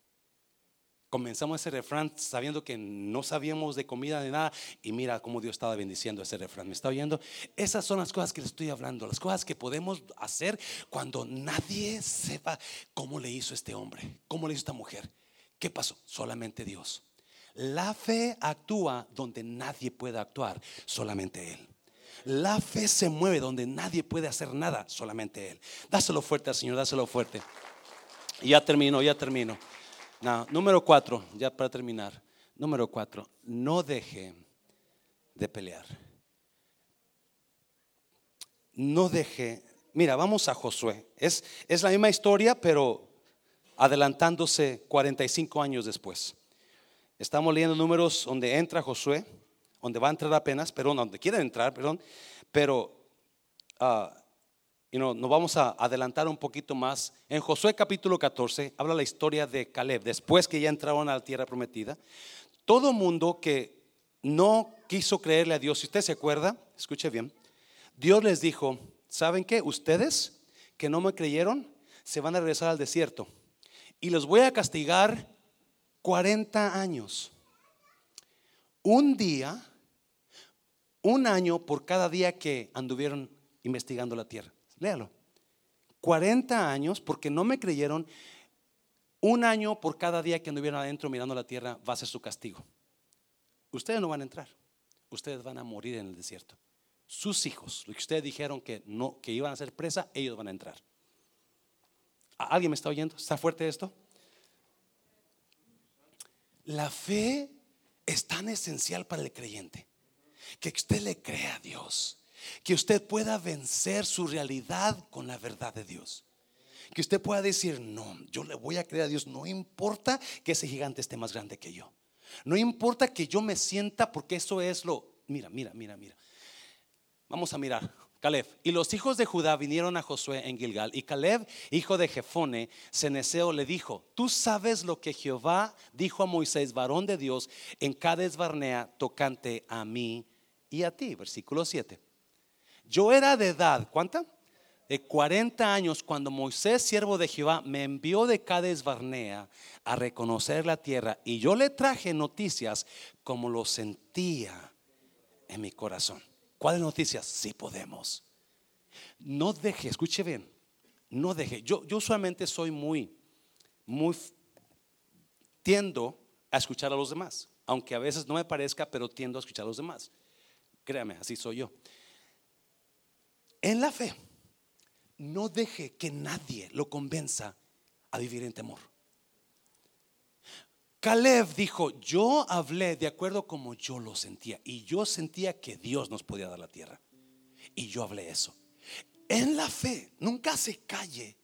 Comenzamos ese refrán sabiendo que no sabíamos de comida de nada y mira cómo Dios estaba bendiciendo ese refrán. ¿Me está oyendo? Esas son las cosas que le estoy hablando, las cosas que podemos hacer cuando nadie sepa cómo le hizo este hombre, cómo le hizo esta mujer. ¿Qué pasó? Solamente Dios. La fe actúa donde nadie puede actuar, solamente Él. La fe se mueve donde nadie puede hacer nada, solamente Él. Dáselo fuerte al Señor, dáselo fuerte. Ya termino, ya termino número cuatro, ya para terminar. Número cuatro, no deje de pelear. No deje. Mira, vamos a Josué. Es, es la misma historia, pero adelantándose 45 años después. Estamos leyendo números donde entra Josué, donde va a entrar apenas, pero donde quiere entrar, perdón. Pero uh, y no, nos vamos a adelantar un poquito más. En Josué capítulo 14 habla la historia de Caleb, después que ya entraron a la tierra prometida. Todo mundo que no quiso creerle a Dios, si usted se acuerda, escuche bien, Dios les dijo, ¿saben qué? Ustedes que no me creyeron, se van a regresar al desierto y los voy a castigar 40 años. Un día, un año por cada día que anduvieron investigando la tierra. Léalo. 40 años porque no me creyeron. Un año por cada día que anduvieron adentro mirando la tierra va a ser su castigo. Ustedes no van a entrar. Ustedes van a morir en el desierto. Sus hijos, lo que ustedes dijeron que no que iban a ser presa, ellos van a entrar. ¿Alguien me está oyendo? ¿Está fuerte esto? La fe es tan esencial para el creyente que usted le crea a Dios que usted pueda vencer su realidad con la verdad de Dios. Que usted pueda decir, no, yo le voy a creer a Dios, no importa que ese gigante esté más grande que yo. No importa que yo me sienta porque eso es lo... Mira, mira, mira, mira. Vamos a mirar. Caleb. Y los hijos de Judá vinieron a Josué en Gilgal. Y Caleb, hijo de Jefone, Ceneseo, le dijo: Tú sabes lo que Jehová dijo a Moisés, varón de Dios, en Cades Barnea, tocante a mí y a ti. Versículo 7. Yo era de edad, ¿cuánta? De 40 años cuando Moisés, siervo de Jehová, me envió de Cades Barnea a reconocer la tierra y yo le traje noticias como lo sentía en mi corazón. ¿Cuáles noticias? Sí podemos. No deje, escuche bien, no deje. Yo, yo usualmente soy muy, muy, tiendo a escuchar a los demás, aunque a veces no me parezca, pero tiendo a escuchar a los demás. Créame, así soy yo en la fe, no deje que nadie lo convenza a vivir en temor. Caleb dijo, yo hablé de acuerdo como yo lo sentía y yo sentía que Dios nos podía dar la tierra. Y yo hablé eso. En la fe, nunca se calle.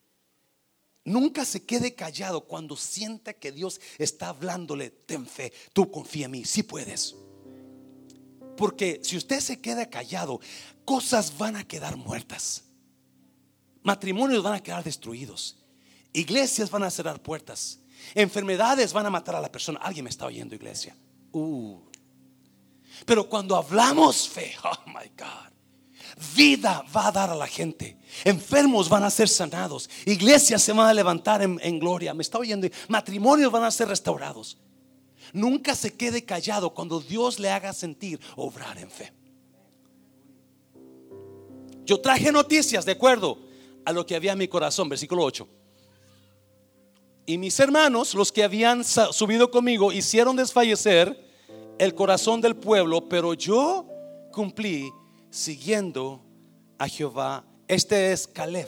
Nunca se quede callado cuando sienta que Dios está hablándole, ten fe, tú confía en mí, si puedes. Porque si usted se queda callado, cosas van a quedar muertas. Matrimonios van a quedar destruidos. Iglesias van a cerrar puertas. Enfermedades van a matar a la persona. Alguien me está oyendo, iglesia. Uh. Pero cuando hablamos fe, oh my God, vida va a dar a la gente. Enfermos van a ser sanados. Iglesias se van a levantar en, en gloria. Me está oyendo. Matrimonios van a ser restaurados. Nunca se quede callado cuando Dios le haga sentir obrar en fe. Yo traje noticias de acuerdo a lo que había en mi corazón, versículo 8. Y mis hermanos, los que habían subido conmigo, hicieron desfallecer el corazón del pueblo, pero yo cumplí siguiendo a Jehová. Este es Caleb.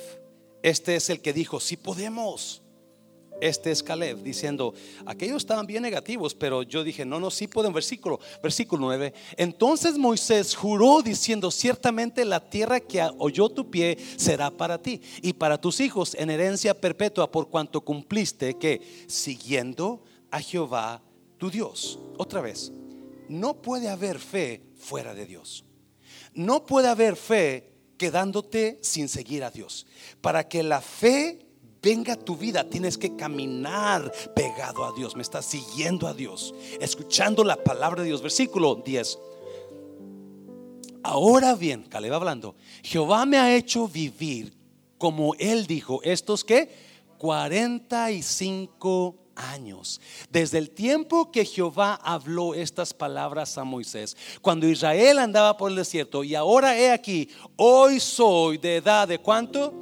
Este es el que dijo, si podemos. Este es Caleb diciendo, aquellos estaban bien negativos, pero yo dije, no, no, sí pueden, versículo, versículo 9. Entonces Moisés juró diciendo, ciertamente la tierra que oyó tu pie será para ti y para tus hijos en herencia perpetua por cuanto cumpliste que siguiendo a Jehová tu Dios. Otra vez, no puede haber fe fuera de Dios. No puede haber fe quedándote sin seguir a Dios. Para que la fe venga tu vida, tienes que caminar pegado a Dios. Me estás siguiendo a Dios, escuchando la palabra de Dios. Versículo 10. Ahora bien, Caleb hablando, Jehová me ha hecho vivir como él dijo, estos que 45 años. Desde el tiempo que Jehová habló estas palabras a Moisés, cuando Israel andaba por el desierto, y ahora he aquí, hoy soy de edad de cuánto?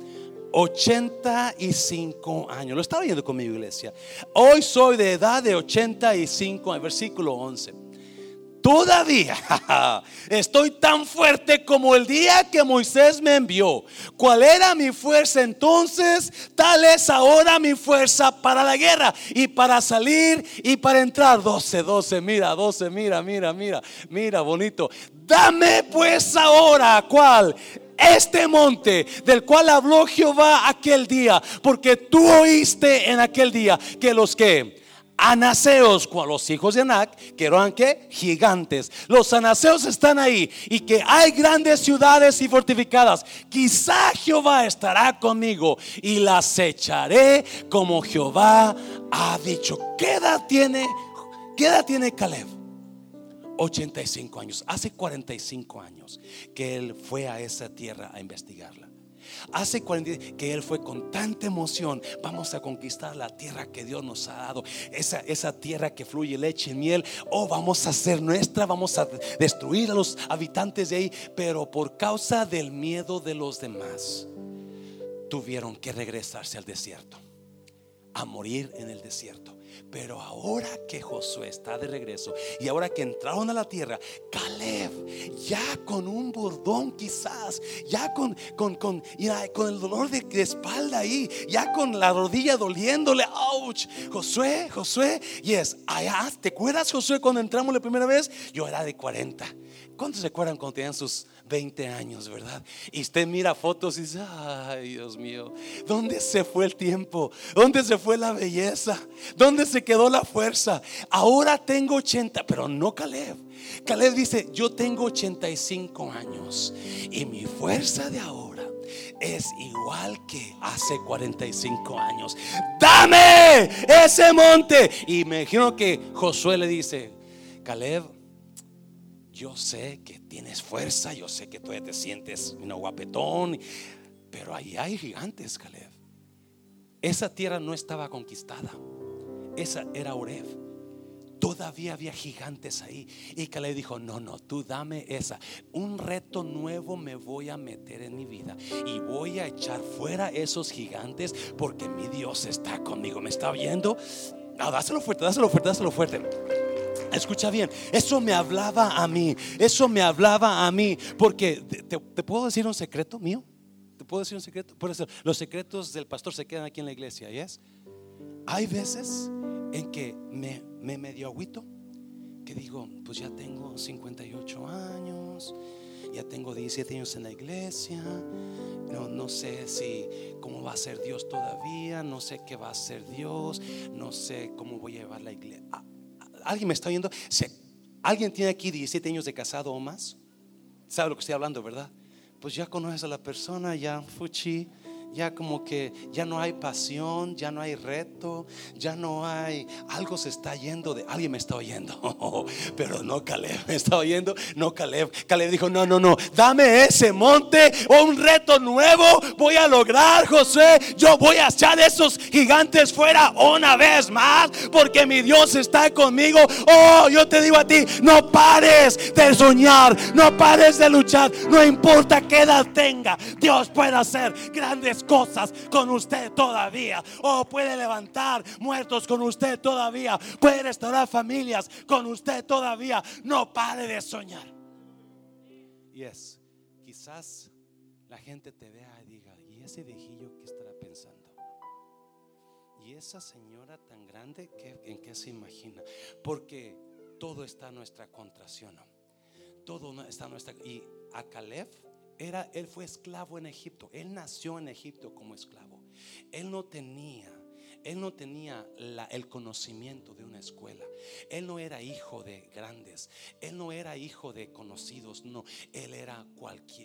85 años. Lo estaba viendo con mi iglesia. Hoy soy de edad de 85, versículo 11. Todavía estoy tan fuerte como el día que Moisés me envió. ¿Cuál era mi fuerza entonces? Tal es ahora mi fuerza para la guerra y para salir y para entrar. 12, 12, mira, 12, mira, mira, mira, mira, bonito. Dame pues ahora, ¿cuál? Este monte del cual habló Jehová aquel día, porque tú oíste en aquel día que los que anaseos, los hijos de Anac, que eran que gigantes. Los anaseos están ahí y que hay grandes ciudades y fortificadas. Quizá Jehová estará conmigo y las echaré como Jehová ha dicho. ¿Qué edad tiene? ¿Qué edad tiene Caleb? 85 años. Hace 45 años que él fue a esa tierra a investigarla. Hace 40 que Él fue con tanta emoción. Vamos a conquistar la tierra que Dios nos ha dado. Esa, esa tierra que fluye leche y miel. Oh, vamos a hacer nuestra. Vamos a destruir a los habitantes de ahí. Pero por causa del miedo de los demás, tuvieron que regresarse al desierto. A morir en el desierto. Pero ahora que Josué está de regreso y ahora que entraron a la tierra, Caleb, ya con un bordón quizás, ya con, con, con, con el dolor de, espalda ahí, ya con la rodilla doliéndole, ouch, Josué, Josué, y es, allá, ¿te acuerdas Josué cuando entramos la primera vez? Yo era de 40. ¿Cuántos se cuando tenían sus 20 años, verdad? Y usted mira fotos y dice, ay Dios mío, ¿dónde se fue el tiempo? ¿Dónde se fue la belleza? ¿Dónde se quedó la fuerza? Ahora tengo 80, pero no Caleb. Caleb dice, yo tengo 85 años y mi fuerza de ahora es igual que hace 45 años. Dame ese monte. Y imagino que Josué le dice, Caleb, yo sé que tienes fuerza, yo sé que todavía te sientes un guapetón, pero ahí hay gigantes, Caleb. Esa tierra no estaba conquistada, esa era Oreb. Todavía había gigantes ahí. Y Caleb dijo, no, no, tú dame esa. Un reto nuevo me voy a meter en mi vida. Y voy a echar fuera esos gigantes porque mi Dios está conmigo. ¿Me está viendo? No, dáselo fuerte, dáselo fuerte, dáselo fuerte. Escucha bien, eso me hablaba a mí, eso me hablaba a mí, porque te, puedo decir un secreto mío, te puedo decir un secreto, por eso los secretos del pastor se quedan aquí en la iglesia, ¿yes? Hay veces en que me, me medio agüito, que digo, pues ya tengo 58 años, ya tengo 17 años en la iglesia, no, no sé si cómo va a ser Dios todavía, no sé qué va a ser Dios, no sé cómo voy a llevar la iglesia. ¿Alguien me está oyendo? ¿Alguien tiene aquí 17 años de casado o más? ¿Sabe lo que estoy hablando, verdad? Pues ya conoces a la persona, ya fuchi ya como que ya no hay pasión, ya no hay reto, ya no hay, algo se está yendo de, alguien me está oyendo, pero no Caleb, me está oyendo, no Caleb, Caleb dijo, no, no, no, dame ese monte, un reto nuevo, voy a lograr, José, yo voy a echar esos gigantes fuera una vez más, porque mi Dios está conmigo, oh, yo te digo a ti, no pares de soñar, no pares de luchar, no importa qué edad tenga, Dios puede hacer grandes cosas con usted todavía. O puede levantar muertos con usted todavía. Puede restaurar familias con usted todavía. No pare de soñar. Y es, quizás la gente te vea y diga, ¿y ese viejillo que estará pensando? ¿Y esa señora tan grande en qué se imagina? Porque todo está en nuestra contracción. Todo está en nuestra... Y a Caleb era, él fue esclavo en Egipto. Él nació en Egipto como esclavo. Él no tenía Él no tenía el conocimiento de una escuela. Él no era hijo de grandes. Él no era hijo de conocidos. No, él era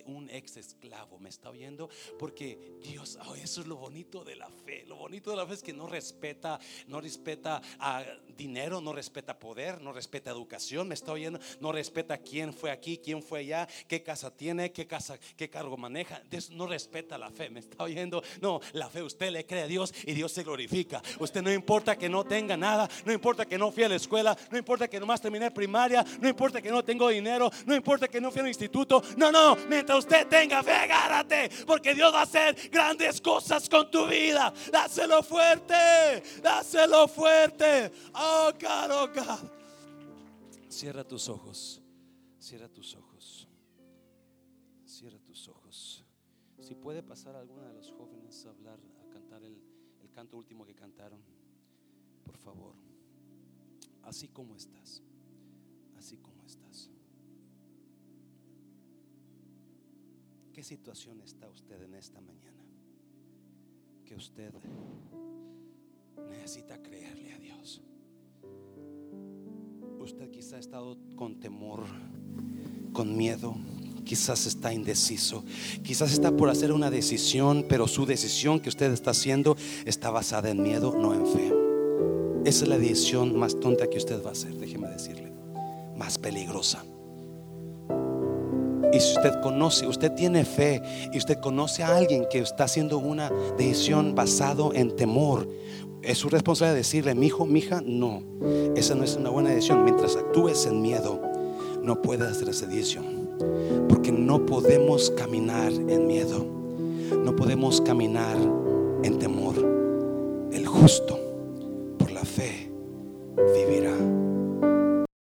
un ex esclavo. ¿Me está oyendo? Porque Dios, oh, eso es lo bonito de la fe. Lo bonito de la fe es que no respeta, no respeta a dinero, no respeta poder, no respeta educación. ¿Me está oyendo? No respeta quién fue aquí, quién fue allá, qué casa tiene, qué casa, qué cargo maneja. No respeta la fe. ¿Me está oyendo? No, la fe usted le cree a Dios y Dios se glorifica. Usted no importa que no tenga nada, no importa que no la escuela, no importa que nomás terminé primaria, no importa que no tengo dinero, no importa que no fui al instituto. No, no, mientras usted tenga fe, agárrate, porque Dios va a hacer grandes cosas con tu vida. Dáselo fuerte, dáselo fuerte. Oh, God, oh. Cierra tus ojos, cierra tus ojos, cierra tus ojos. Si puede pasar alguna de los jóvenes a hablar canto último que cantaron, así como estás, así como estás. ¿Qué situación está usted en esta mañana? Que usted necesita creerle a Dios. Usted quizá ha estado con temor, con miedo, quizás está indeciso, quizás está por hacer una decisión, pero su decisión que usted está haciendo está basada en miedo, no en fe. Esa es la decisión más tonta que usted va a hacer, déjeme decirle, más peligrosa. Y si usted conoce, usted tiene fe y usted conoce a alguien que está haciendo una decisión basado en temor, es su responsabilidad decirle, mi hijo, mi hija, no, esa no es una buena decisión. Mientras actúes en miedo, no puedes hacer esa decisión. Porque no podemos caminar en miedo. No podemos caminar en temor. El justo